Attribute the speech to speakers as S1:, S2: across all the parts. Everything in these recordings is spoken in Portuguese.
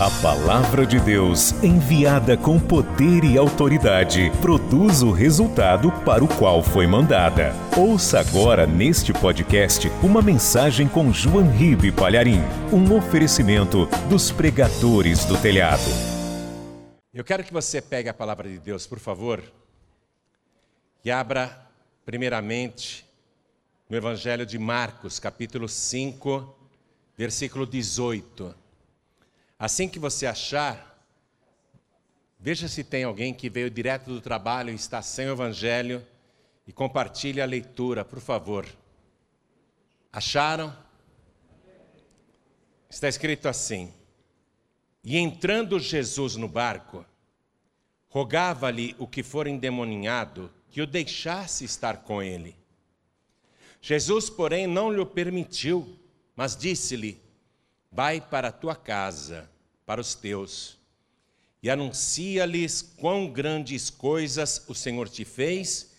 S1: A palavra de Deus, enviada com poder e autoridade, produz o resultado para o qual foi mandada. Ouça agora neste podcast uma mensagem com João Ribe Palharim, um oferecimento dos pregadores do telhado.
S2: Eu quero que você pegue a palavra de Deus, por favor, e abra primeiramente no Evangelho de Marcos, capítulo 5, versículo 18. Assim que você achar, veja se tem alguém que veio direto do trabalho e está sem o Evangelho e compartilhe a leitura, por favor. Acharam? Está escrito assim: E entrando Jesus no barco, rogava-lhe o que for endemoninhado que o deixasse estar com ele. Jesus, porém, não lhe permitiu, mas disse-lhe: Vai para a tua casa, para os teus, e anuncia-lhes quão grandes coisas o Senhor te fez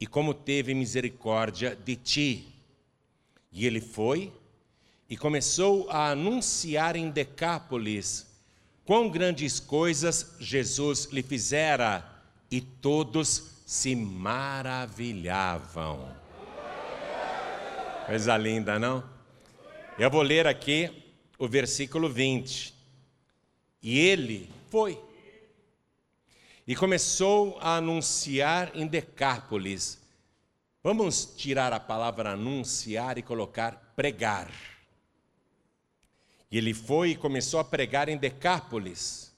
S2: e como teve misericórdia de ti. E ele foi e começou a anunciar em Decápolis quão grandes coisas Jesus lhe fizera, e todos se maravilhavam. Coisa linda, não? Eu vou ler aqui o versículo 20. E ele foi. E começou a anunciar em Decápolis. Vamos tirar a palavra anunciar e colocar pregar. E ele foi e começou a pregar em Decápolis.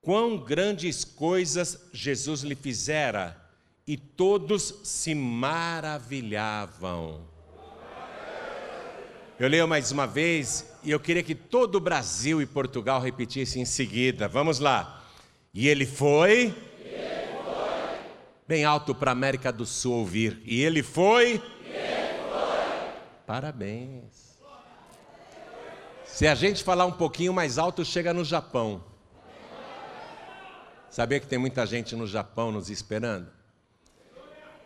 S2: Quão grandes coisas Jesus lhe fizera, e todos se maravilhavam. Eu leio mais uma vez e eu queria que todo o Brasil e Portugal repetissem em seguida. Vamos lá. E ele foi. E ele foi. Bem alto para a América do Sul ouvir. E ele foi. E ele foi. Parabéns. Se a gente falar um pouquinho mais alto, chega no Japão. Sabia que tem muita gente no Japão nos esperando?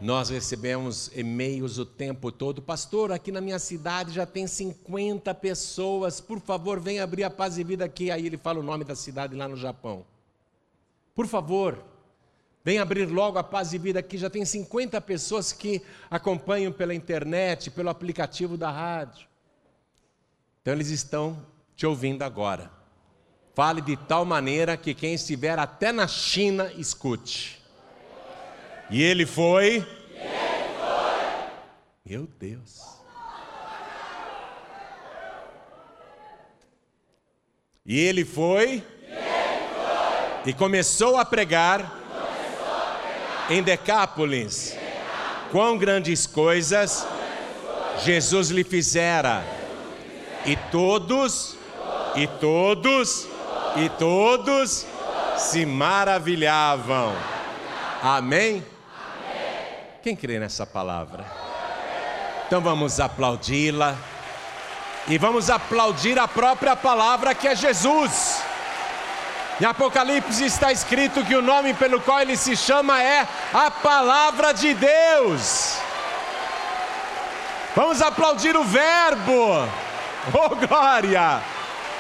S2: Nós recebemos e-mails o tempo todo. Pastor, aqui na minha cidade já tem 50 pessoas. Por favor, vem abrir a paz e vida aqui. Aí ele fala o nome da cidade lá no Japão. Por favor, vem abrir logo a paz e vida aqui. Já tem 50 pessoas que acompanham pela internet, pelo aplicativo da rádio. Então eles estão te ouvindo agora. Fale de tal maneira que quem estiver até na China escute. E ele foi. Meu Deus. E ele foi. E, começou a pregar. Em Decápolis. Quão grandes coisas Jesus lhe fizera. E todos, e todos, e todos se maravilhavam. Amém? Quem crê nessa palavra? Então vamos aplaudi-la. E vamos aplaudir a própria palavra que é Jesus. Em Apocalipse está escrito que o nome pelo qual ele se chama é a Palavra de Deus. Vamos aplaudir o Verbo. Oh glória!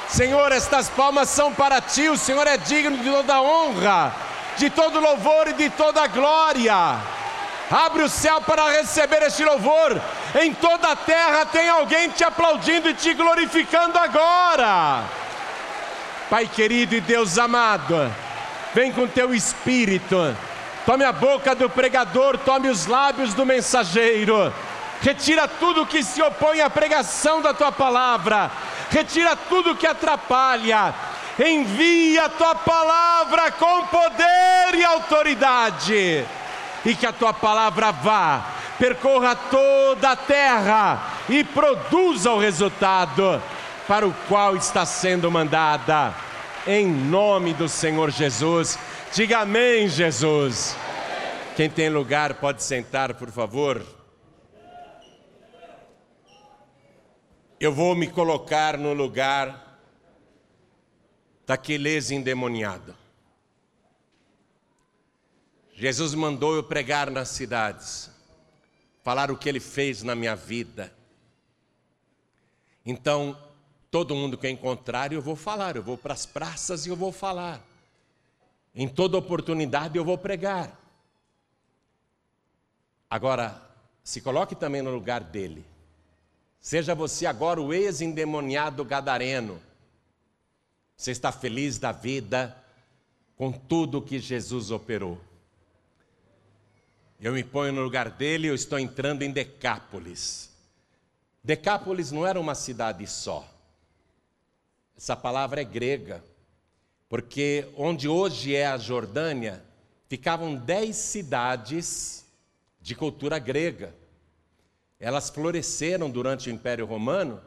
S2: Senhor, estas palmas são para ti, o Senhor é digno de toda honra, de todo louvor e de toda glória. Abre o céu para receber este louvor. Em toda a terra tem alguém te aplaudindo e te glorificando agora. Pai querido e Deus amado, vem com teu espírito. Tome a boca do pregador, tome os lábios do mensageiro. Retira tudo que se opõe à pregação da tua palavra. Retira tudo que atrapalha. Envia a tua palavra com poder e autoridade e que a tua palavra vá, percorra toda a terra e produza o resultado para o qual está sendo mandada. Em nome do Senhor Jesus, diga amém, Jesus. Quem tem lugar pode sentar, por favor. Eu vou me colocar no lugar daquele ex-endemoniado. Jesus mandou eu pregar nas cidades, falar o que ele fez na minha vida. Então, Todo mundo que eu encontrar, eu vou falar. Eu vou para as praças e eu vou falar. Em toda oportunidade eu vou pregar. Agora, se coloque também no lugar dele. Seja você agora o ex-endemoniado gadareno. Você está feliz da vida com tudo que Jesus operou. Eu me ponho no lugar dele, eu estou entrando em Decápolis. Decápolis não era uma cidade só. Essa palavra é grega, porque onde hoje é a Jordânia, ficavam dez cidades de cultura grega. Elas floresceram durante o Império Romano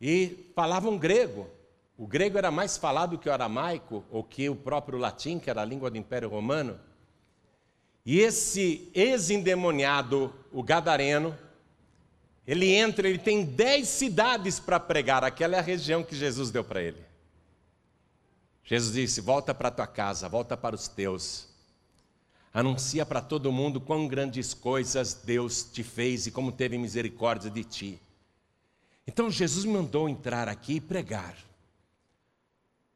S2: e falavam grego. O grego era mais falado que o aramaico, ou que o próprio latim, que era a língua do Império Romano. E esse ex-endemoniado, o gadareno, ele entra, ele tem dez cidades para pregar, aquela é a região que Jesus deu para ele. Jesus disse: Volta para tua casa, volta para os teus. Anuncia para todo mundo quão grandes coisas Deus te fez e como teve misericórdia de ti. Então Jesus mandou entrar aqui e pregar.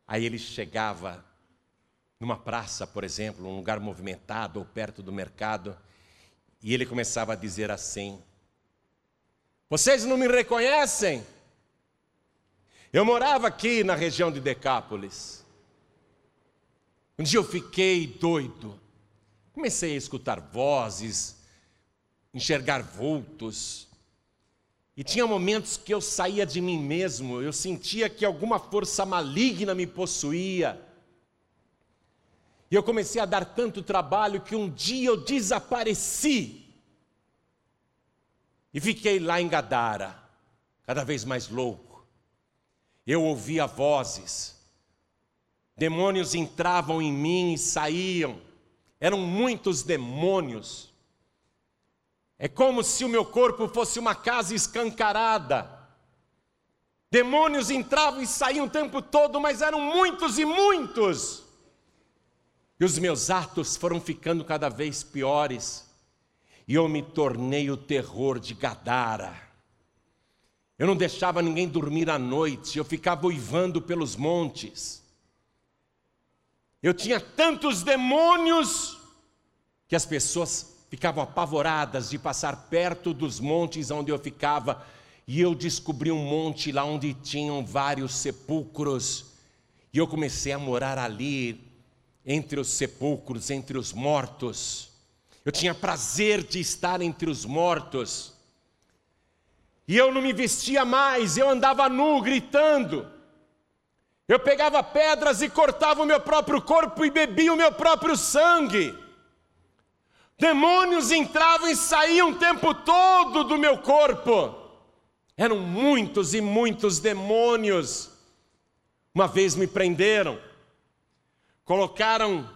S2: Aí ele chegava numa praça, por exemplo, um lugar movimentado ou perto do mercado, e ele começava a dizer assim: Vocês não me reconhecem? Eu morava aqui na região de Decápolis. Um dia eu fiquei doido. Comecei a escutar vozes, enxergar vultos. E tinha momentos que eu saía de mim mesmo, eu sentia que alguma força maligna me possuía. E eu comecei a dar tanto trabalho que um dia eu desapareci. E fiquei lá em Gadara, cada vez mais louco. Eu ouvia vozes. Demônios entravam em mim e saíam. Eram muitos demônios. É como se o meu corpo fosse uma casa escancarada. Demônios entravam e saíam o tempo todo, mas eram muitos e muitos. E os meus atos foram ficando cada vez piores. E eu me tornei o terror de Gadara. Eu não deixava ninguém dormir à noite, eu ficava uivando pelos montes. Eu tinha tantos demônios que as pessoas ficavam apavoradas de passar perto dos montes onde eu ficava. E eu descobri um monte lá onde tinham vários sepulcros. E eu comecei a morar ali, entre os sepulcros, entre os mortos. Eu tinha prazer de estar entre os mortos. E eu não me vestia mais, eu andava nu, gritando. Eu pegava pedras e cortava o meu próprio corpo e bebia o meu próprio sangue. Demônios entravam e saíam o tempo todo do meu corpo. Eram muitos e muitos demônios. Uma vez me prenderam colocaram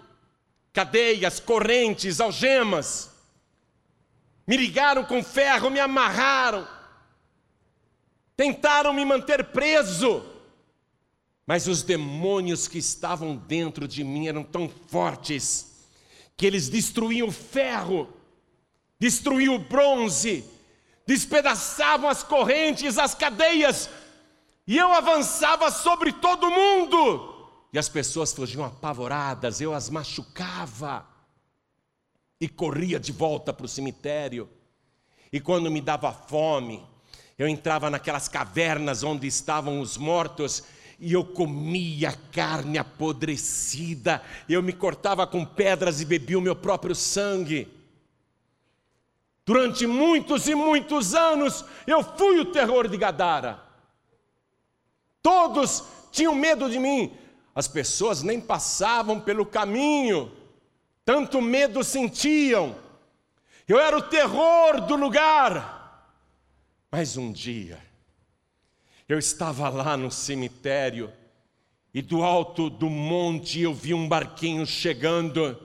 S2: cadeias, correntes, algemas, me ligaram com ferro, me amarraram, tentaram me manter preso, mas os demônios que estavam dentro de mim eram tão fortes que eles destruíam o ferro, destruíam o bronze, despedaçavam as correntes, as cadeias, e eu avançava sobre todo mundo e as pessoas fugiam apavoradas, eu as machucava e corria de volta para o cemitério. E quando me dava fome, eu entrava naquelas cavernas onde estavam os mortos e eu comia carne apodrecida, eu me cortava com pedras e bebia o meu próprio sangue. Durante muitos e muitos anos, eu fui o terror de Gadara. Todos tinham medo de mim, as pessoas nem passavam pelo caminho, tanto medo sentiam. Eu era o terror do lugar. Mas um dia, eu estava lá no cemitério e do alto do monte eu vi um barquinho chegando.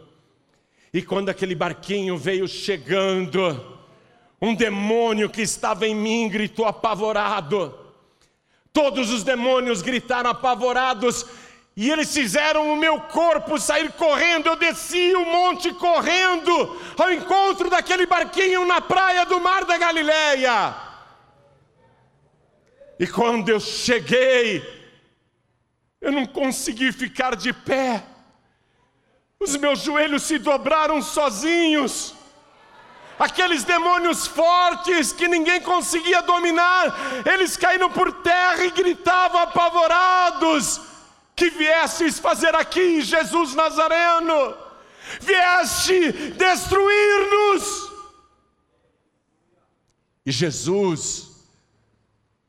S2: E quando aquele barquinho veio chegando, um demônio que estava em mim gritou apavorado. Todos os demônios gritaram apavorados e eles fizeram o meu corpo sair correndo. Eu desci o monte correndo ao encontro daquele barquinho na praia do mar da Galileia. E quando eu cheguei, eu não consegui ficar de pé. Os meus joelhos se dobraram sozinhos. Aqueles demônios fortes que ninguém conseguia dominar, eles caíram por terra e gritavam apavorados: Que viestes fazer aqui, Jesus Nazareno? Vieste destruir-nos. E Jesus,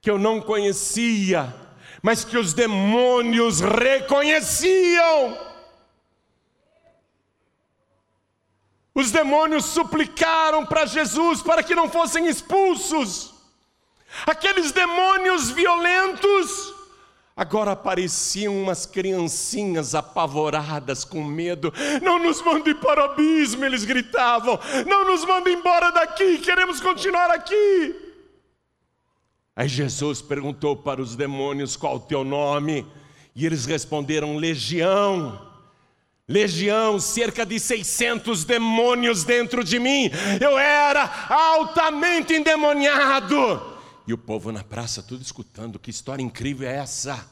S2: que eu não conhecia, mas que os demônios reconheciam, Os demônios suplicaram para Jesus para que não fossem expulsos. Aqueles demônios violentos agora pareciam umas criancinhas apavoradas com medo. Não nos mandem para o abismo, eles gritavam. Não nos mandem embora daqui, queremos continuar aqui. Aí Jesus perguntou para os demônios qual o teu nome, e eles responderam: Legião legião, cerca de 600 demônios dentro de mim. Eu era altamente endemoniado. E o povo na praça tudo escutando, que história incrível é essa?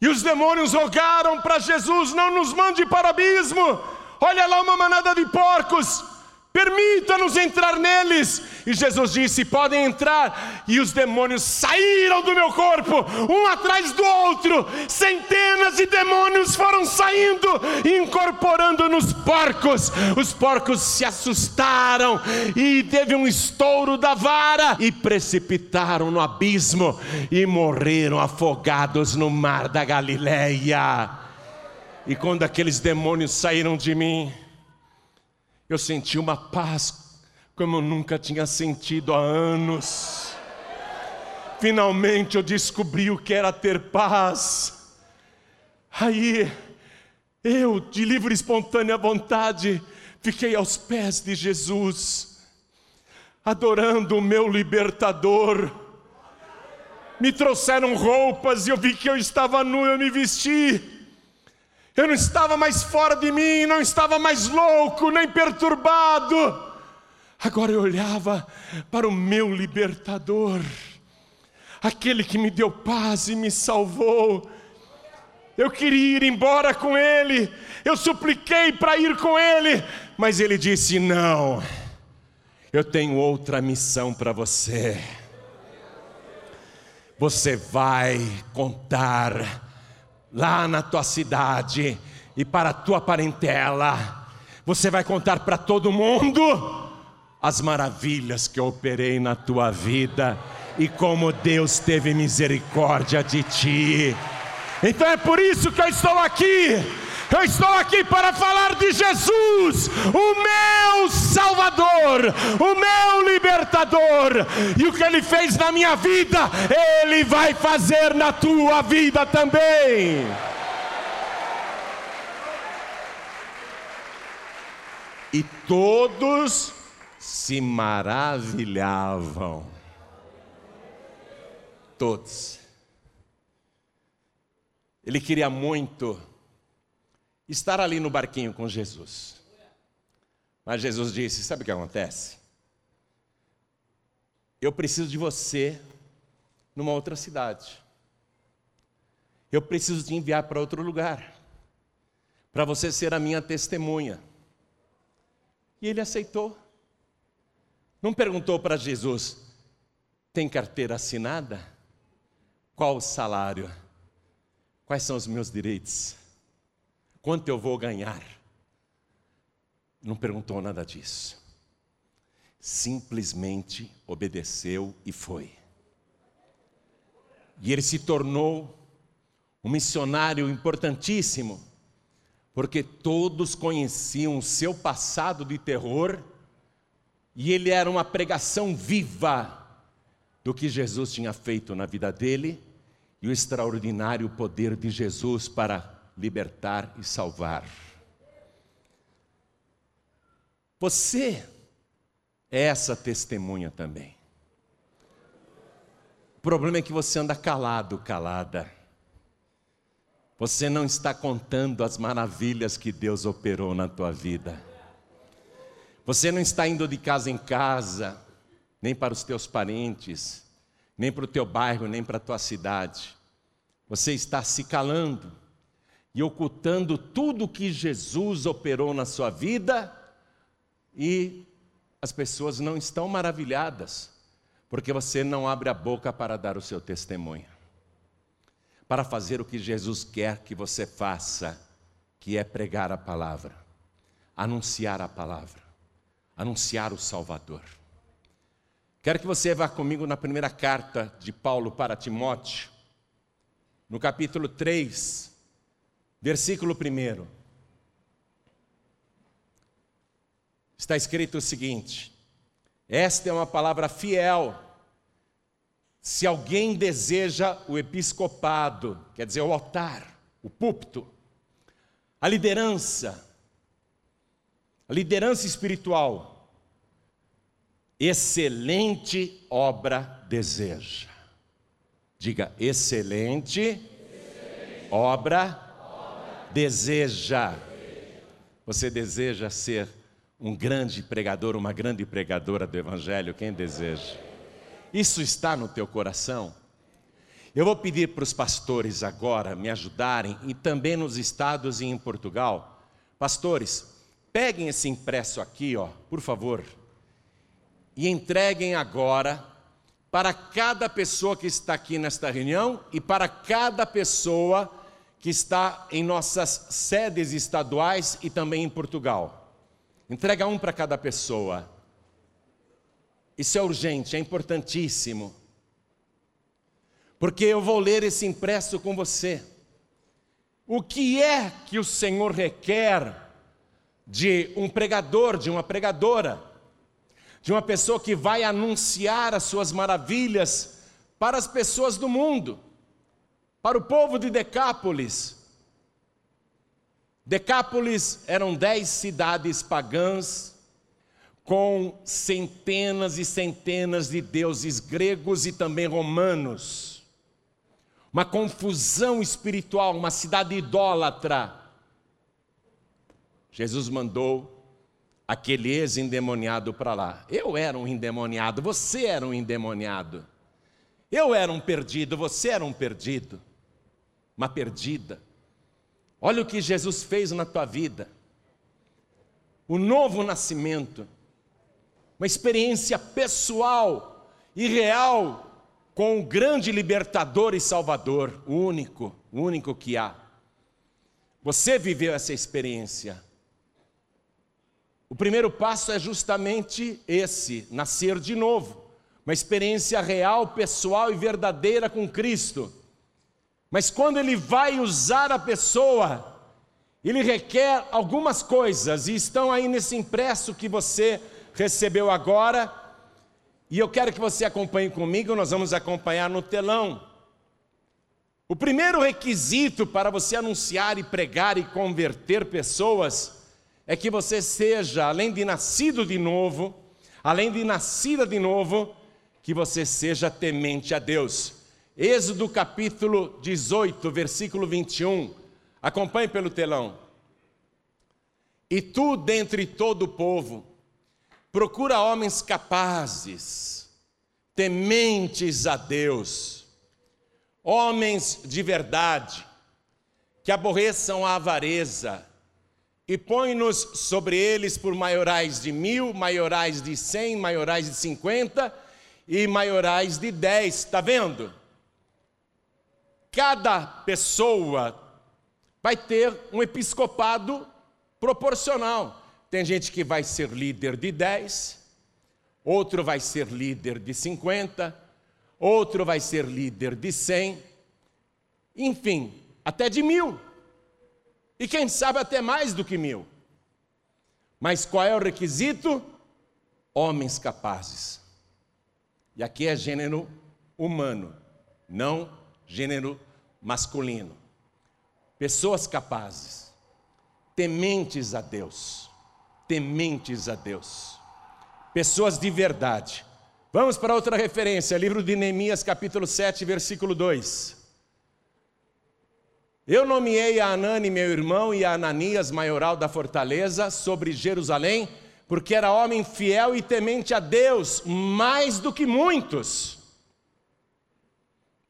S2: E os demônios rogaram para Jesus: não nos mande para abismo. Olha lá uma manada de porcos permita-nos entrar neles. E Jesus disse: podem entrar. E os demônios saíram do meu corpo, um atrás do outro. Centenas de demônios foram saindo incorporando nos porcos. Os porcos se assustaram e teve um estouro da vara e precipitaram no abismo e morreram afogados no mar da Galileia. E quando aqueles demônios saíram de mim, eu senti uma paz como eu nunca tinha sentido há anos. Finalmente eu descobri o que era ter paz. Aí, eu, de livre e espontânea vontade, fiquei aos pés de Jesus, adorando o meu libertador. Me trouxeram roupas e eu vi que eu estava nu, eu me vesti. Eu não estava mais fora de mim, não estava mais louco, nem perturbado. Agora eu olhava para o meu libertador, aquele que me deu paz e me salvou. Eu queria ir embora com ele, eu supliquei para ir com ele, mas ele disse: Não, eu tenho outra missão para você. Você vai contar lá na tua cidade e para a tua parentela. Você vai contar para todo mundo as maravilhas que eu operei na tua vida e como Deus teve misericórdia de ti. Então é por isso que eu estou aqui eu estou aqui para falar de Jesus, o meu Salvador, o meu libertador, e o que Ele fez na minha vida, Ele vai fazer na tua vida também. E todos se maravilhavam. Todos. Ele queria muito estar ali no barquinho com Jesus. Mas Jesus disse: Sabe o que acontece? Eu preciso de você numa outra cidade. Eu preciso te enviar para outro lugar, para você ser a minha testemunha. E ele aceitou. Não perguntou para Jesus: tem carteira assinada? Qual o salário? Quais são os meus direitos? Quanto eu vou ganhar? Não perguntou nada disso. Simplesmente obedeceu e foi. E ele se tornou um missionário importantíssimo, porque todos conheciam o seu passado de terror e ele era uma pregação viva do que Jesus tinha feito na vida dele e o extraordinário poder de Jesus para libertar e salvar. Você é essa testemunha também. O problema é que você anda calado, calada. Você não está contando as maravilhas que Deus operou na tua vida. Você não está indo de casa em casa, nem para os teus parentes, nem para o teu bairro, nem para a tua cidade. Você está se calando e ocultando tudo que Jesus operou na sua vida e as pessoas não estão maravilhadas, porque você não abre a boca para dar o seu testemunho, para fazer o que Jesus quer que você faça, que é pregar a palavra, anunciar a palavra, anunciar o Salvador. Quero que você vá comigo na primeira carta de Paulo para Timóteo, no capítulo 3, versículo 1. Está escrito o seguinte: Esta é uma palavra fiel. Se alguém deseja o episcopado, quer dizer, o altar, o púlpito, a liderança, a liderança espiritual, excelente obra deseja. Diga, excelente, excelente. Obra, obra, deseja. Você deseja ser um grande pregador, uma grande pregadora do Evangelho? Quem deseja? Isso está no teu coração? Eu vou pedir para os pastores agora me ajudarem, e também nos estados e em Portugal. Pastores, peguem esse impresso aqui, ó, por favor, e entreguem agora para cada pessoa que está aqui nesta reunião e para cada pessoa que está em nossas sedes estaduais e também em Portugal. Entrega um para cada pessoa. Isso é urgente, é importantíssimo. Porque eu vou ler esse impresso com você. O que é que o Senhor requer de um pregador, de uma pregadora? de uma pessoa que vai anunciar as suas maravilhas para as pessoas do mundo, para o povo de Decápolis. Decápolis eram dez cidades pagãs, com centenas e centenas de deuses gregos e também romanos. Uma confusão espiritual, uma cidade idólatra. Jesus mandou aquele ex-endemoniado para lá. Eu era um endemoniado, você era um endemoniado. Eu era um perdido, você era um perdido, uma perdida. Olha o que Jesus fez na tua vida. O novo nascimento, uma experiência pessoal e real com o grande libertador e salvador, o único, o único que há. Você viveu essa experiência. O primeiro passo é justamente esse: nascer de novo. Uma experiência real, pessoal e verdadeira com Cristo. Mas quando Ele vai usar a pessoa, Ele requer algumas coisas, e estão aí nesse impresso que você recebeu agora. E eu quero que você acompanhe comigo, nós vamos acompanhar no telão. O primeiro requisito para você anunciar e pregar e converter pessoas é que você seja, além de nascido de novo, além de nascida de novo, que você seja temente a Deus. Êxodo capítulo 18, versículo 21. Acompanhe pelo telão. E tu, dentre todo o povo, procura homens capazes, tementes a Deus, homens de verdade, que aborreçam a avareza, e põe-nos sobre eles por maiorais de mil, maiorais de cem, maiorais de cinquenta e maiorais de dez. Está vendo? Cada pessoa vai ter um episcopado proporcional. Tem gente que vai ser líder de dez, outro vai ser líder de cinquenta, outro vai ser líder de cem, enfim, até de mil. E quem sabe até mais do que mil. Mas qual é o requisito? Homens capazes. E aqui é gênero humano, não gênero masculino. Pessoas capazes, tementes a Deus, tementes a Deus, pessoas de verdade. Vamos para outra referência, livro de Neemias, capítulo 7, versículo 2. Eu nomeei a Anani, meu irmão, e a Ananias, maioral da fortaleza, sobre Jerusalém, porque era homem fiel e temente a Deus, mais do que muitos.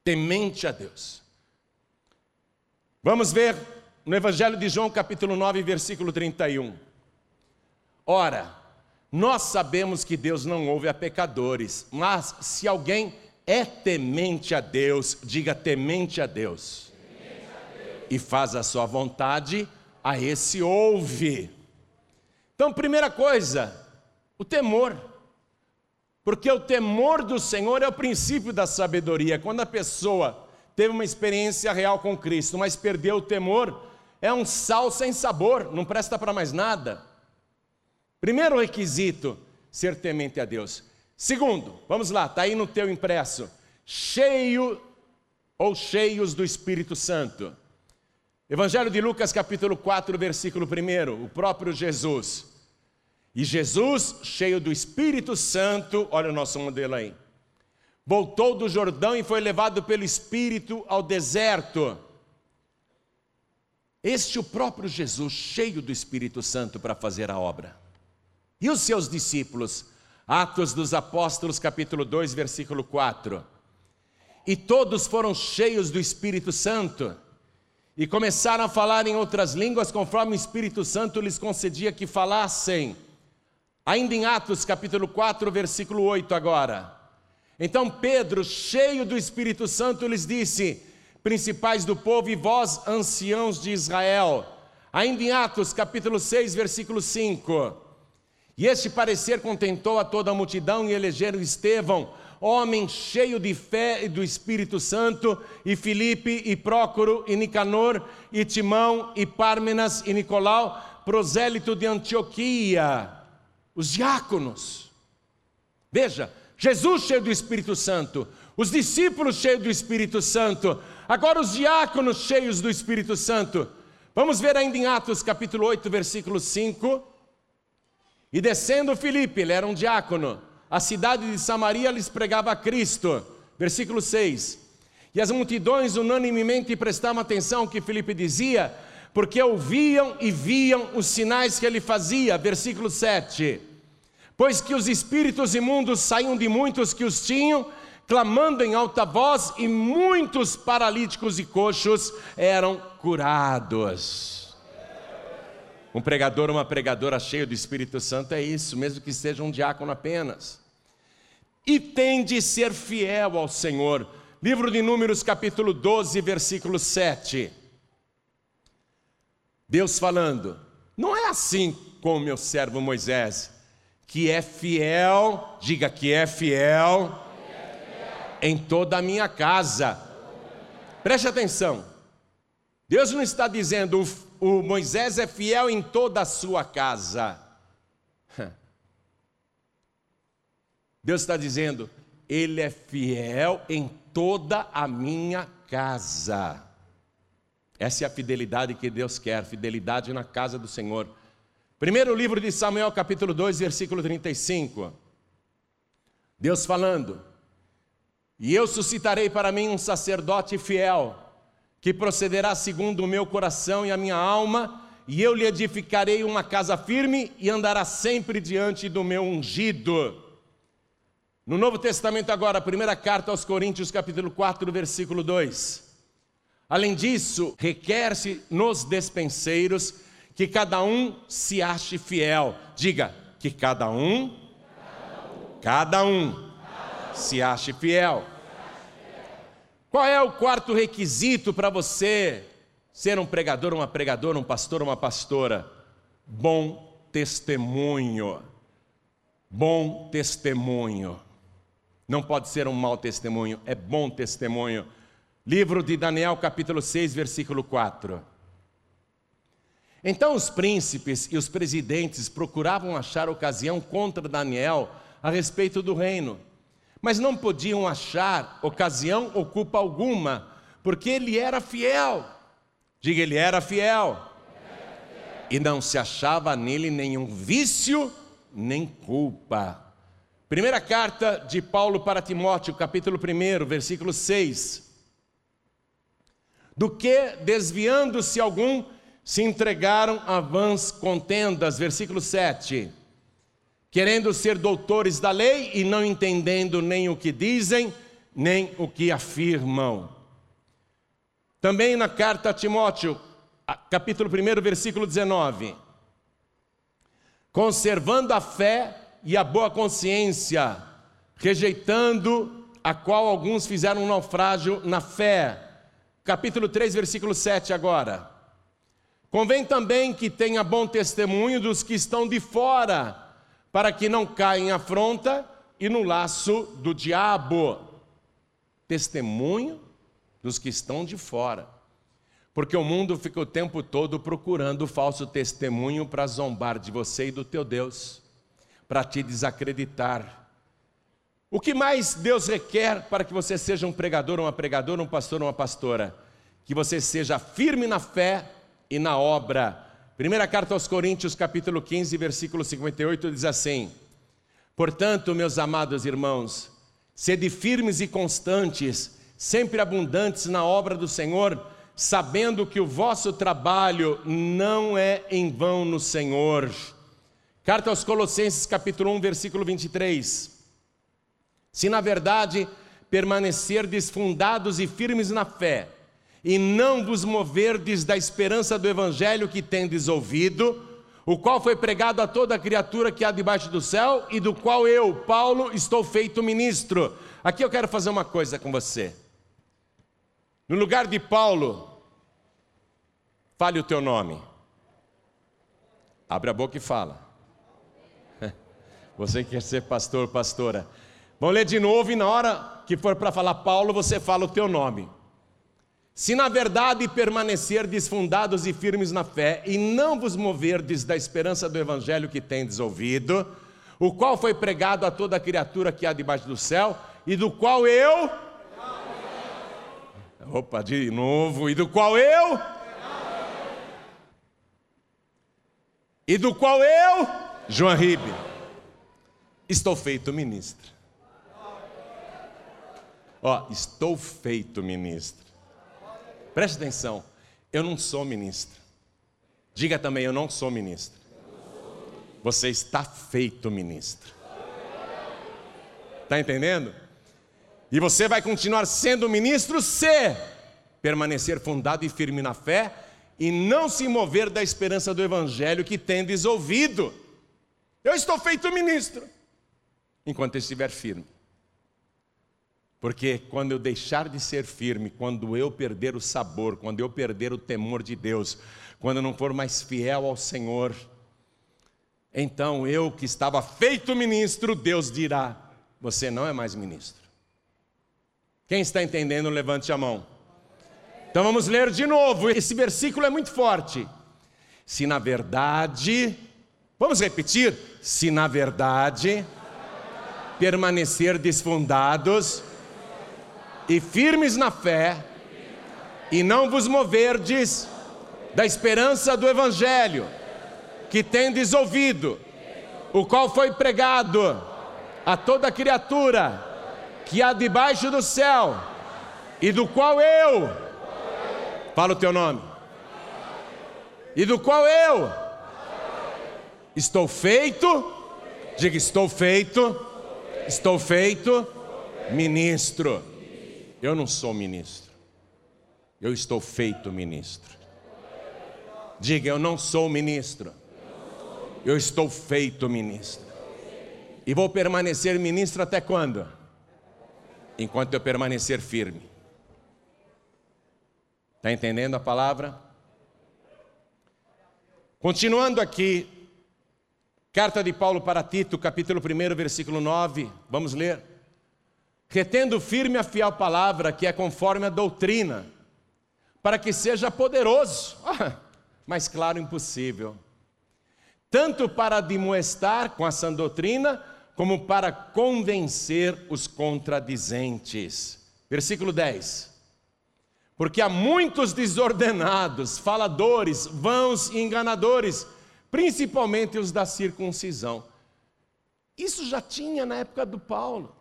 S2: Temente a Deus. Vamos ver no Evangelho de João, capítulo 9, versículo 31. Ora, nós sabemos que Deus não ouve a pecadores, mas se alguém é temente a Deus, diga temente a Deus, temente a Deus. e faz a sua vontade, a esse ouve. Então, primeira coisa, o temor. Porque o temor do Senhor é o princípio da sabedoria. Quando a pessoa teve uma experiência real com Cristo, mas perdeu o temor, é um sal sem sabor, não presta para mais nada. Primeiro requisito, ser temente a Deus. Segundo, vamos lá, está aí no teu impresso, cheio ou cheios do Espírito Santo. Evangelho de Lucas, capítulo 4, versículo 1, o próprio Jesus. E Jesus, cheio do Espírito Santo, olha o nosso modelo aí, voltou do Jordão e foi levado pelo Espírito ao deserto. Este o próprio Jesus, cheio do Espírito Santo para fazer a obra. E os seus discípulos? Atos dos Apóstolos, capítulo 2, versículo 4. E todos foram cheios do Espírito Santo e começaram a falar em outras línguas, conforme o Espírito Santo lhes concedia que falassem. Ainda em Atos capítulo 4, versículo 8 agora. Então Pedro, cheio do Espírito Santo, lhes disse: Principais do povo e vós, anciãos de Israel. Ainda em Atos capítulo 6, versículo 5. E este parecer contentou a toda a multidão e elegeram Estevão, homem cheio de fé e do Espírito Santo, e Filipe, e Prócoro, e Nicanor, e Timão, e Pármenas, e Nicolau, prosélito de Antioquia, os diáconos. Veja, Jesus cheio do Espírito Santo, os discípulos cheios do Espírito Santo, agora os diáconos cheios do Espírito Santo. Vamos ver ainda em Atos capítulo 8, versículo 5. E descendo Filipe, ele era um diácono, a cidade de Samaria lhes pregava a Cristo. Versículo 6. E as multidões unanimemente prestavam atenção ao que Filipe dizia, porque ouviam e viam os sinais que ele fazia. Versículo 7. Pois que os espíritos imundos saíam de muitos que os tinham, clamando em alta voz, e muitos paralíticos e coxos eram curados. Um pregador, uma pregadora cheia do Espírito Santo é isso, mesmo que seja um diácono apenas. E tem de ser fiel ao Senhor. Livro de Números, capítulo 12, versículo 7. Deus falando: Não é assim com o meu servo Moisés, que é fiel, diga que é fiel, em toda a minha casa. Preste atenção. Deus não está dizendo o Moisés é fiel em toda a sua casa. Deus está dizendo, ele é fiel em toda a minha casa. Essa é a fidelidade que Deus quer, fidelidade na casa do Senhor. Primeiro livro de Samuel, capítulo 2, versículo 35. Deus falando: E eu suscitarei para mim um sacerdote fiel que procederá segundo o meu coração e a minha alma, e eu lhe edificarei uma casa firme e andará sempre diante do meu ungido. No Novo Testamento, agora, primeira carta aos Coríntios, capítulo 4, versículo 2. Além disso, requer-se nos despenseiros que cada um se ache fiel. Diga, que cada um, cada um, cada um se ache fiel. Qual é o quarto requisito para você ser um pregador, uma pregadora, um pastor, uma pastora? Bom testemunho. Bom testemunho. Não pode ser um mau testemunho, é bom testemunho. Livro de Daniel, capítulo 6, versículo 4. Então os príncipes e os presidentes procuravam achar ocasião contra Daniel a respeito do reino mas não podiam achar ocasião ou culpa alguma, porque ele era fiel. Diga, ele era fiel. E não se achava nele nenhum vício, nem culpa. Primeira carta de Paulo para Timóteo, capítulo 1, versículo 6. Do que, desviando-se algum, se entregaram a vãs contendas, versículo 7 querendo ser doutores da lei e não entendendo nem o que dizem, nem o que afirmam. Também na carta a Timóteo, capítulo 1, versículo 19. Conservando a fé e a boa consciência, rejeitando a qual alguns fizeram um naufrágio na fé. Capítulo 3, versículo 7 agora. Convém também que tenha bom testemunho dos que estão de fora, para que não caia em afronta e no laço do diabo. Testemunho dos que estão de fora. Porque o mundo fica o tempo todo procurando falso testemunho para zombar de você e do teu Deus, para te desacreditar. O que mais Deus requer para que você seja um pregador, uma pregadora, um pastor, uma pastora? Que você seja firme na fé e na obra. Primeira carta aos Coríntios, capítulo 15, versículo 58, diz assim: Portanto, meus amados irmãos, sede firmes e constantes, sempre abundantes na obra do Senhor, sabendo que o vosso trabalho não é em vão no Senhor. Carta aos Colossenses, capítulo 1, versículo 23. Se na verdade permanecerdes fundados e firmes na fé, e não vos moverdes da esperança do evangelho que tendes ouvido, o qual foi pregado a toda criatura que há debaixo do céu e do qual eu, Paulo, estou feito ministro. Aqui eu quero fazer uma coisa com você. No lugar de Paulo, fale o teu nome. Abre a boca e fala. Você quer ser pastor, pastora. Vamos ler de novo e na hora que for para falar Paulo, você fala o teu nome. Se na verdade permanecerdes fundados e firmes na fé, e não vos moverdes da esperança do evangelho que tendes ouvido, o qual foi pregado a toda criatura que há debaixo do céu, e do qual eu. Opa, de novo, e do qual eu. E do qual eu, João Ribe, estou feito ministro. Ó, estou feito ministro. Preste atenção, eu não sou ministro. Diga também, eu não sou ministro. Você está feito ministro. Está entendendo? E você vai continuar sendo ministro se permanecer fundado e firme na fé e não se mover da esperança do evangelho que tendes ouvido. Eu estou feito ministro enquanto estiver firme. Porque quando eu deixar de ser firme, quando eu perder o sabor, quando eu perder o temor de Deus, quando eu não for mais fiel ao Senhor, então eu que estava feito ministro, Deus dirá: Você não é mais ministro. Quem está entendendo, levante a mão. Então vamos ler de novo, esse versículo é muito forte. Se na verdade, vamos repetir: se na verdade permanecer desfundados, e firmes na fé, e não vos moverdes da esperança do Evangelho, que tendes ouvido, o qual foi pregado a toda criatura que há debaixo do céu, e do qual eu, fala o teu nome, e do qual eu estou feito, diga estou feito, estou feito ministro. Eu não sou ministro. Eu estou feito ministro. Diga, eu não sou ministro. Eu estou feito ministro. E vou permanecer ministro até quando? Enquanto eu permanecer firme. Está entendendo a palavra? Continuando aqui, carta de Paulo para Tito, capítulo 1, versículo 9, vamos ler retendo firme a fiel palavra que é conforme a doutrina, para que seja poderoso, ah, mas claro, impossível, tanto para demoestar com a sã doutrina, como para convencer os contradizentes. Versículo 10. Porque há muitos desordenados, faladores, vãos e enganadores, principalmente os da circuncisão. Isso já tinha na época do Paulo.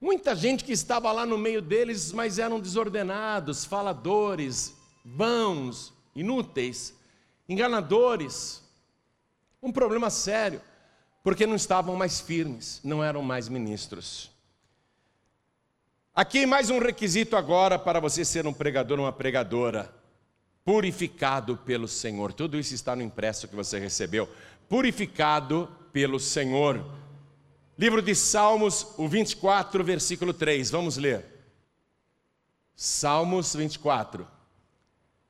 S2: Muita gente que estava lá no meio deles, mas eram desordenados, faladores, vãos, inúteis, enganadores. Um problema sério, porque não estavam mais firmes, não eram mais ministros. Aqui mais um requisito agora para você ser um pregador, uma pregadora. Purificado pelo Senhor. Tudo isso está no impresso que você recebeu. Purificado pelo Senhor. Livro de Salmos, o 24, versículo 3. Vamos ler. Salmos 24.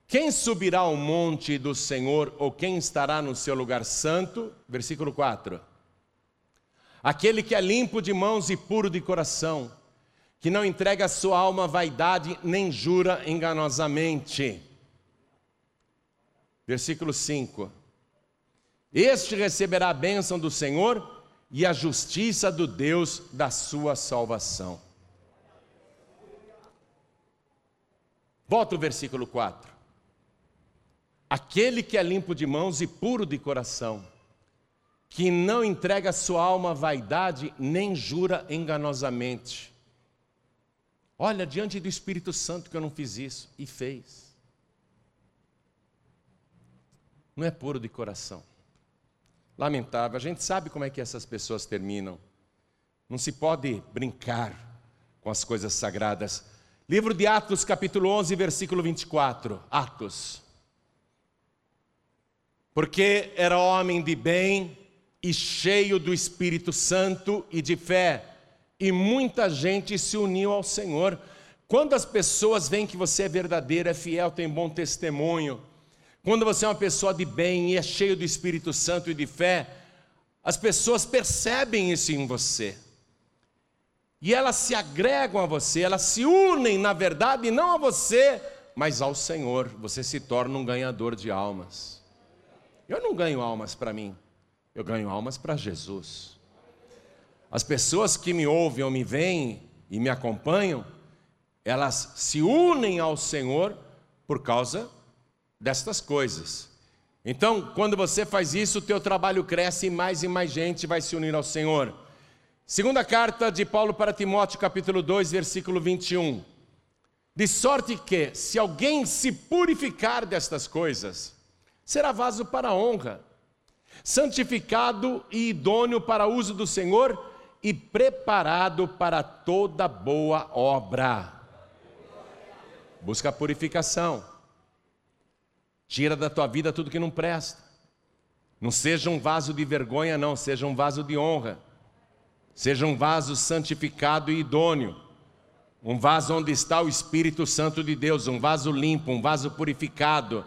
S2: Quem subirá ao monte do Senhor ou quem estará no seu lugar santo? Versículo 4. Aquele que é limpo de mãos e puro de coração, que não entrega a sua alma à vaidade, nem jura enganosamente. Versículo 5. Este receberá a bênção do Senhor e a justiça do Deus da sua salvação. Volta o versículo 4. Aquele que é limpo de mãos e puro de coração, que não entrega sua alma à vaidade, nem jura enganosamente. Olha, diante do Espírito Santo que eu não fiz isso, e fez. Não é puro de coração. Lamentável, a gente sabe como é que essas pessoas terminam. Não se pode brincar com as coisas sagradas. Livro de Atos, capítulo 11, versículo 24. Atos porque era homem de bem e cheio do Espírito Santo e de fé, e muita gente se uniu ao Senhor. Quando as pessoas veem que você é verdadeiro, é fiel, tem bom testemunho, quando você é uma pessoa de bem e é cheio do Espírito Santo e de fé, as pessoas percebem isso em você. E elas se agregam a você, elas se unem, na verdade, não a você, mas ao Senhor. Você se torna um ganhador de almas. Eu não ganho almas para mim, eu ganho almas para Jesus. As pessoas que me ouvem ou me veem e me acompanham, elas se unem ao Senhor por causa destas coisas. Então, quando você faz isso, o teu trabalho cresce e mais e mais gente vai se unir ao Senhor. Segunda carta de Paulo para Timóteo, capítulo 2, versículo 21. De sorte que, se alguém se purificar destas coisas, será vaso para honra, santificado e idôneo para uso do Senhor e preparado para toda boa obra. Busca a purificação. Tira da tua vida tudo que não presta. Não seja um vaso de vergonha, não, seja um vaso de honra. Seja um vaso santificado e idôneo. Um vaso onde está o Espírito Santo de Deus, um vaso limpo, um vaso purificado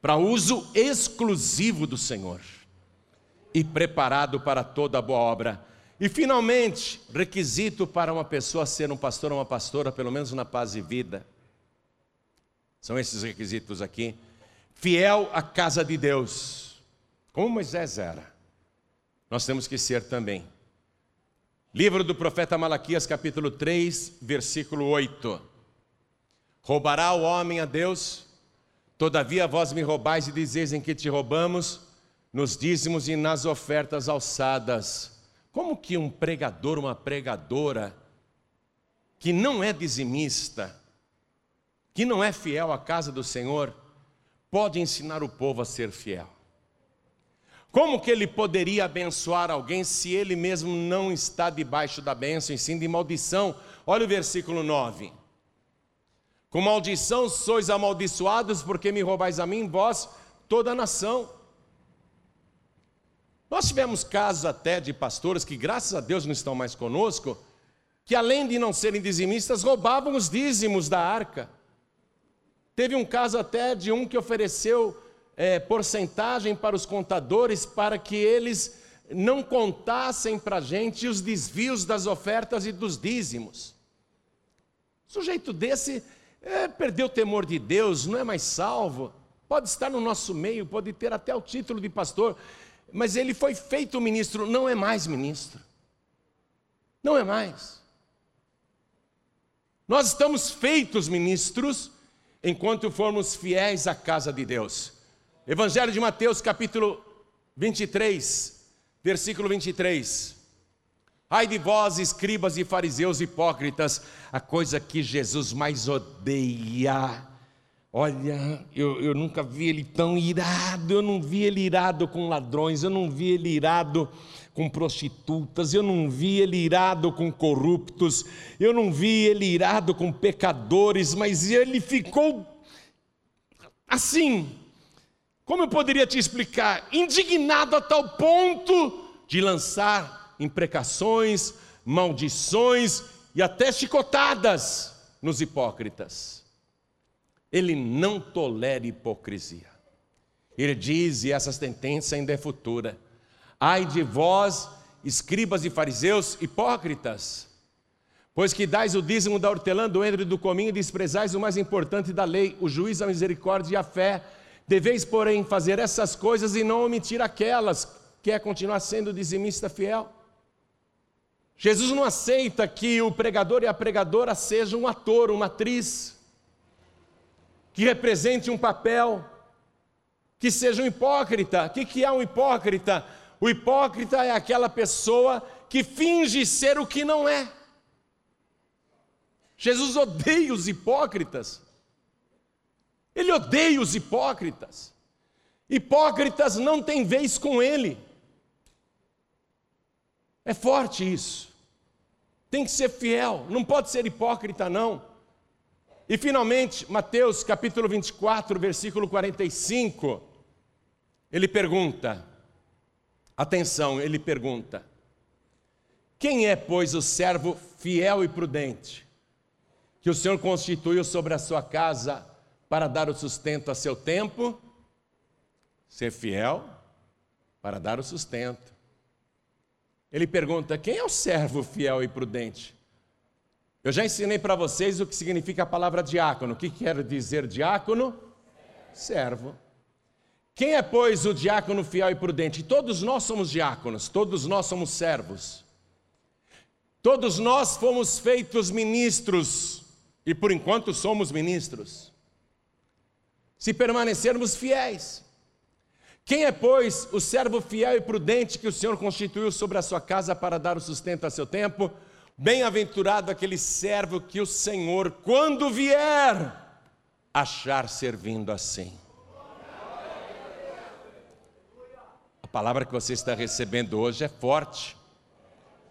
S2: para uso exclusivo do Senhor e preparado para toda boa obra. E finalmente, requisito para uma pessoa ser um pastor ou uma pastora, pelo menos na paz e vida. São esses requisitos aqui. Fiel à casa de Deus, como Moisés era. Nós temos que ser também. Livro do profeta Malaquias, capítulo 3, versículo 8. Roubará o homem a Deus? Todavia vós me roubais e dizeis em que te roubamos, nos dízimos e nas ofertas alçadas. Como que um pregador, uma pregadora, que não é dizimista, que não é fiel à casa do Senhor, pode ensinar o povo a ser fiel? Como que ele poderia abençoar alguém se ele mesmo não está debaixo da bênção e sim de maldição? Olha o versículo 9. Com maldição sois amaldiçoados, porque me roubais a mim, vós, toda a nação. Nós tivemos casos até de pastores que, graças a Deus, não estão mais conosco, que além de não serem dizimistas, roubavam os dízimos da arca. Teve um caso até de um que ofereceu é, porcentagem para os contadores para que eles não contassem para a gente os desvios das ofertas e dos dízimos. Sujeito desse é, perdeu o temor de Deus, não é mais salvo, pode estar no nosso meio, pode ter até o título de pastor, mas ele foi feito ministro, não é mais ministro. Não é mais. Nós estamos feitos ministros enquanto formos fiéis à casa de Deus. Evangelho de Mateus, capítulo 23, versículo 23. Ai de vós, escribas e fariseus hipócritas, a coisa que Jesus mais odeia. Olha, eu, eu nunca vi ele tão irado, eu não vi ele irado com ladrões, eu não vi ele irado com prostitutas, eu não vi ele irado com corruptos, eu não vi ele irado com pecadores, mas ele ficou assim. Como eu poderia te explicar? Indignado a tal ponto de lançar imprecações, maldições e até chicotadas nos hipócritas. Ele não tolera hipocrisia. Ele diz, e essa sentença ainda é futura: Ai de vós, escribas e fariseus hipócritas, pois que dais o dízimo da hortelã, do endro e do cominho, desprezais o mais importante da lei, o juízo, a misericórdia e a fé. Deveis, porém, fazer essas coisas e não omitir aquelas, que é continuar sendo dizimista fiel. Jesus não aceita que o pregador e a pregadora sejam um ator, uma atriz, que represente um papel, que seja um hipócrita. O que é um hipócrita? O hipócrita é aquela pessoa que finge ser o que não é. Jesus odeia os hipócritas. Ele odeia os hipócritas. Hipócritas não têm vez com ele. É forte isso. Tem que ser fiel, não pode ser hipócrita, não. E finalmente, Mateus capítulo 24, versículo 45, ele pergunta: atenção, ele pergunta: Quem é, pois, o servo fiel e prudente, que o Senhor constituiu sobre a sua casa para dar o sustento a seu tempo? Ser fiel para dar o sustento. Ele pergunta: quem é o servo fiel e prudente? Eu já ensinei para vocês o que significa a palavra diácono. O que quer dizer diácono? Servo. Quem é, pois, o diácono fiel e prudente? Todos nós somos diáconos, todos nós somos servos. Todos nós fomos feitos ministros, e por enquanto somos ministros. Se permanecermos fiéis. Quem é, pois, o servo fiel e prudente que o Senhor constituiu sobre a sua casa para dar o sustento a seu tempo? Bem-aventurado aquele servo que o Senhor, quando vier, achar servindo assim. A palavra que você está recebendo hoje é forte,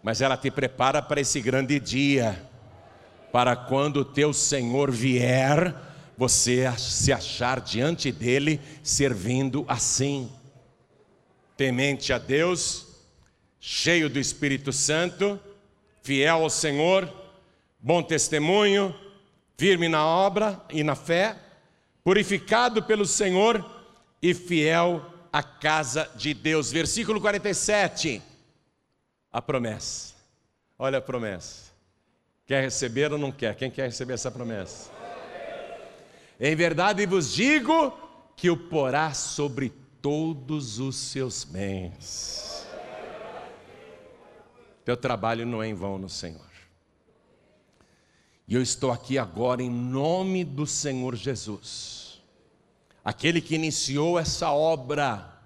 S2: mas ela te prepara para esse grande dia, para quando o teu Senhor vier você se achar diante dele servindo assim, temente a Deus, cheio do Espírito Santo, fiel ao Senhor, bom testemunho, firme na obra e na fé, purificado pelo Senhor e fiel à casa de Deus. Versículo 47. A promessa. Olha a promessa. Quer receber ou não quer? Quem quer receber essa promessa? Em verdade vos digo que o porá sobre todos os seus bens. Teu trabalho não é em vão no Senhor. E eu estou aqui agora em nome do Senhor Jesus, aquele que iniciou essa obra,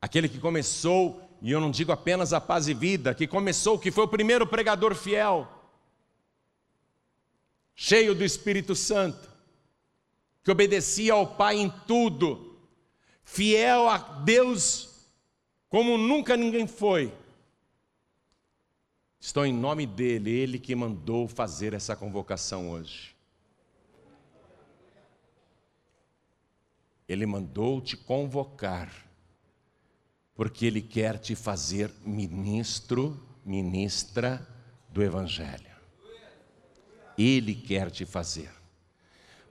S2: aquele que começou, e eu não digo apenas a paz e vida, que começou, que foi o primeiro pregador fiel, cheio do Espírito Santo, que obedecia ao Pai em tudo, fiel a Deus como nunca ninguém foi. Estou em nome dele, ele que mandou fazer essa convocação hoje. Ele mandou te convocar, porque ele quer te fazer ministro, ministra do Evangelho. Ele quer te fazer.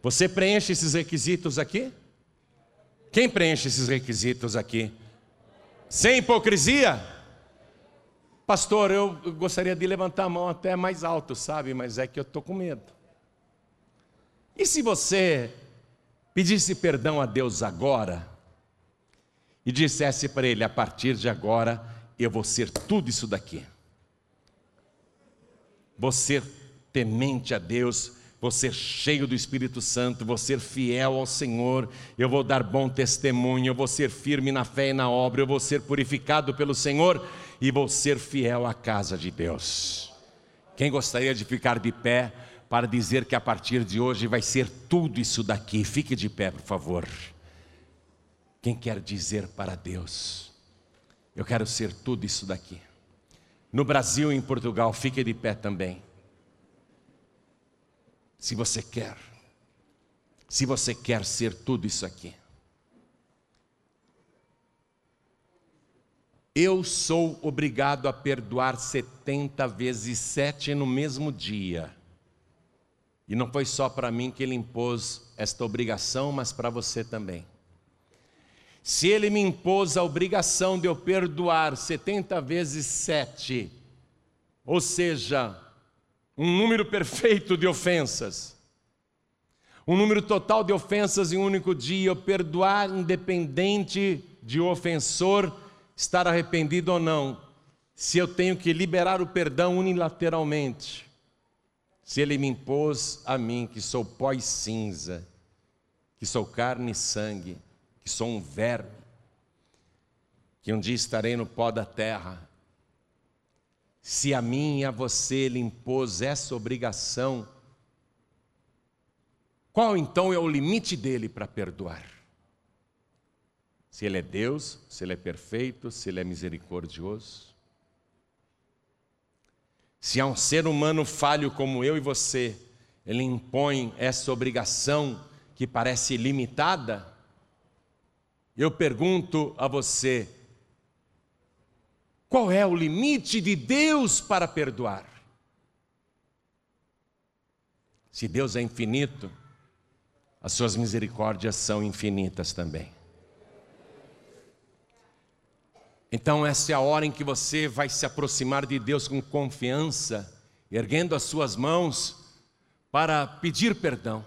S2: Você preenche esses requisitos aqui? Quem preenche esses requisitos aqui? Sem hipocrisia? Pastor, eu gostaria de levantar a mão até mais alto, sabe? Mas é que eu estou com medo. E se você pedisse perdão a Deus agora. E dissesse para Ele: a partir de agora eu vou ser tudo isso daqui, vou ser temente a Deus, vou ser cheio do Espírito Santo, vou ser fiel ao Senhor, eu vou dar bom testemunho, eu vou ser firme na fé e na obra, eu vou ser purificado pelo Senhor e vou ser fiel à casa de Deus. Quem gostaria de ficar de pé para dizer que a partir de hoje vai ser tudo isso daqui. Fique de pé, por favor. Quem quer dizer para Deus: Eu quero ser tudo isso daqui. No Brasil e em Portugal, fique de pé também. Se você quer, se você quer ser tudo isso aqui. Eu sou obrigado a perdoar 70 vezes 7 no mesmo dia. E não foi só para mim que ele impôs esta obrigação, mas para você também. Se ele me impôs a obrigação de eu perdoar 70 vezes 7, ou seja, um número perfeito de ofensas, um número total de ofensas em um único dia, eu perdoar independente de o ofensor estar arrependido ou não, se eu tenho que liberar o perdão unilateralmente, se ele me impôs a mim, que sou pó e cinza, que sou carne e sangue, que sou um verme, que um dia estarei no pó da terra, se a mim e a você ele impôs essa obrigação, qual então é o limite dele para perdoar? Se Ele é Deus, se Ele é perfeito, se Ele é misericordioso. Se há um ser humano falho como eu e você, Ele impõe essa obrigação que parece limitada, eu pergunto a você: qual é o limite de Deus para perdoar? Se Deus é infinito, as suas misericórdias são infinitas também. Então, essa é a hora em que você vai se aproximar de Deus com confiança, erguendo as suas mãos para pedir perdão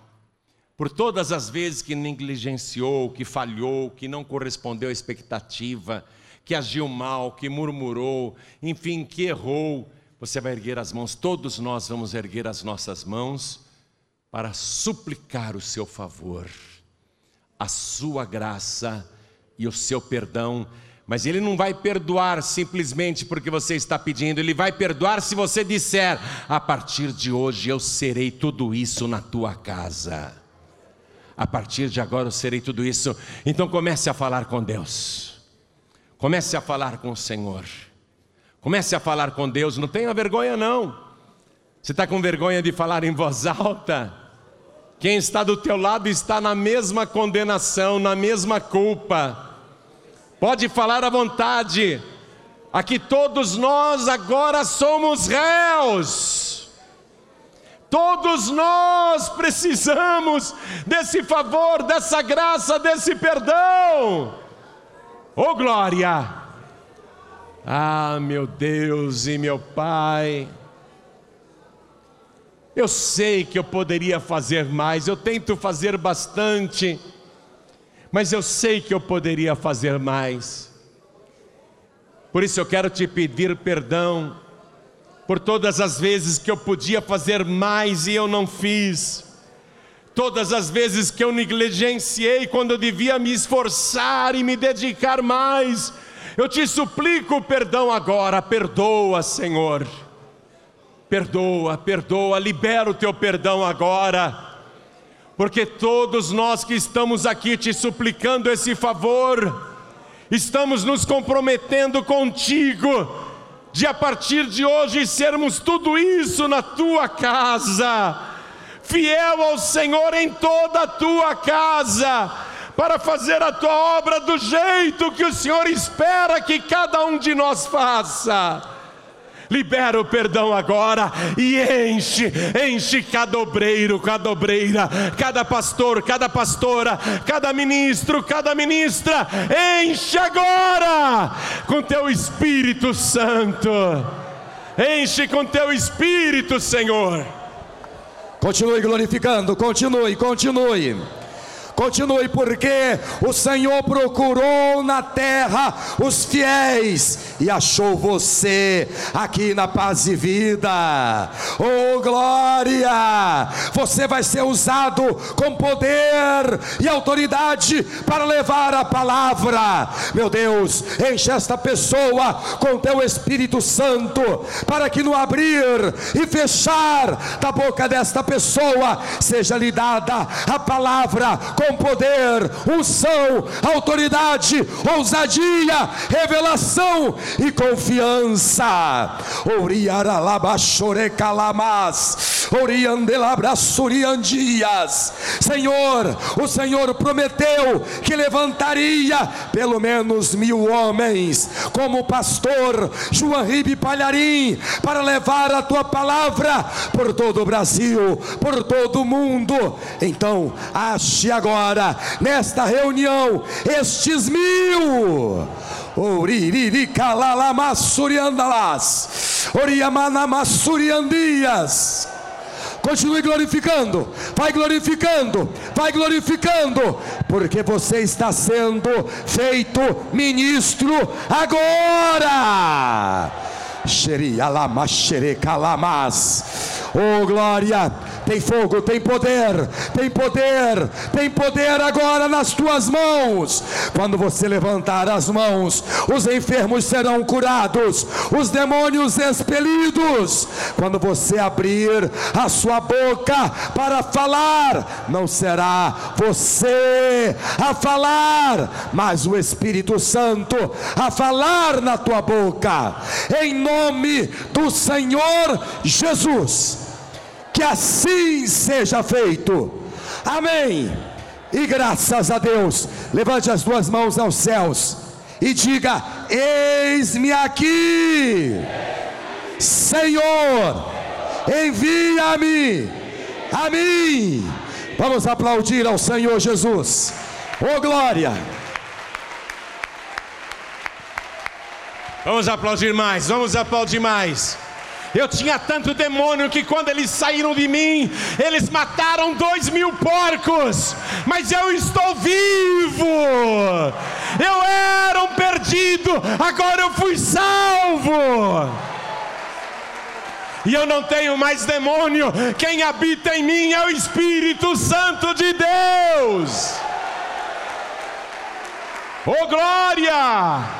S2: por todas as vezes que negligenciou, que falhou, que não correspondeu à expectativa, que agiu mal, que murmurou, enfim, que errou. Você vai erguer as mãos, todos nós vamos erguer as nossas mãos para suplicar o seu favor, a sua graça e o seu perdão mas Ele não vai perdoar simplesmente porque você está pedindo, Ele vai perdoar se você disser: a partir de hoje eu serei tudo isso na tua casa. A partir de agora eu serei tudo isso. Então comece a falar com Deus, comece a falar com o Senhor, comece a falar com Deus. Não tenha vergonha, não. Você está com vergonha de falar em voz alta? Quem está do teu lado está na mesma condenação, na mesma culpa. Pode falar à vontade. Aqui todos nós agora somos réus. Todos nós precisamos desse favor, dessa graça, desse perdão. Oh glória! Ah, meu Deus e meu Pai. Eu sei que eu poderia fazer mais, eu tento fazer bastante mas eu sei que eu poderia fazer mais. Por isso eu quero te pedir perdão por todas as vezes que eu podia fazer mais e eu não fiz. Todas as vezes que eu negligenciei quando eu devia me esforçar e me dedicar mais. Eu te suplico perdão agora, perdoa, Senhor. Perdoa, perdoa, libera o teu perdão agora porque todos nós que estamos aqui te suplicando esse favor, estamos nos comprometendo contigo, de a partir de hoje sermos tudo isso na tua casa, fiel ao Senhor em toda a tua casa, para fazer a tua obra do jeito que o Senhor espera que cada um de nós faça libera o perdão agora e enche, enche cada obreiro, cada obreira, cada pastor, cada pastora, cada ministro, cada ministra, enche agora com teu Espírito Santo, enche com teu Espírito, Senhor.
S3: Continue glorificando, continue, continue. Continue, porque o Senhor procurou na terra os fiéis e achou você aqui na paz e vida. Oh glória! Você vai ser usado com poder e autoridade para levar a palavra. Meu Deus, enche esta pessoa com teu Espírito Santo, para que no abrir e fechar da boca desta pessoa seja lhe dada a palavra com poder, unção, autoridade, ousadia, revelação e confiança. Senhor, o Senhor prometeu que levantaria pelo menos mil homens, como o pastor João Ribe Palharim, para levar a tua palavra por todo o Brasil, por todo o mundo. Então, ache agora, nesta reunião, estes mil. Oririricalalamassuriandalas, Oriamanamassuriandias. Continue glorificando, vai glorificando, vai glorificando, porque você está sendo feito ministro agora. Oh glória, tem fogo, tem poder, tem poder, tem poder agora nas tuas mãos. Quando você levantar as mãos, os enfermos serão curados, os demônios expelidos. Quando você abrir a sua boca para falar, não será você a falar, mas o Espírito Santo a falar na tua boca, em nome do Senhor Jesus que assim seja feito. Amém. E graças a Deus, levante as duas mãos aos céus e diga: Eis-me aqui, Senhor, envia-me a mim. Vamos aplaudir ao Senhor Jesus. Oh glória!
S2: Vamos aplaudir mais, vamos aplaudir mais. Eu tinha tanto demônio que quando eles saíram de mim, eles mataram dois mil porcos, mas eu estou vivo. Eu era um perdido, agora eu fui salvo. E eu não tenho mais demônio, quem habita em mim é o Espírito Santo de Deus. Oh glória!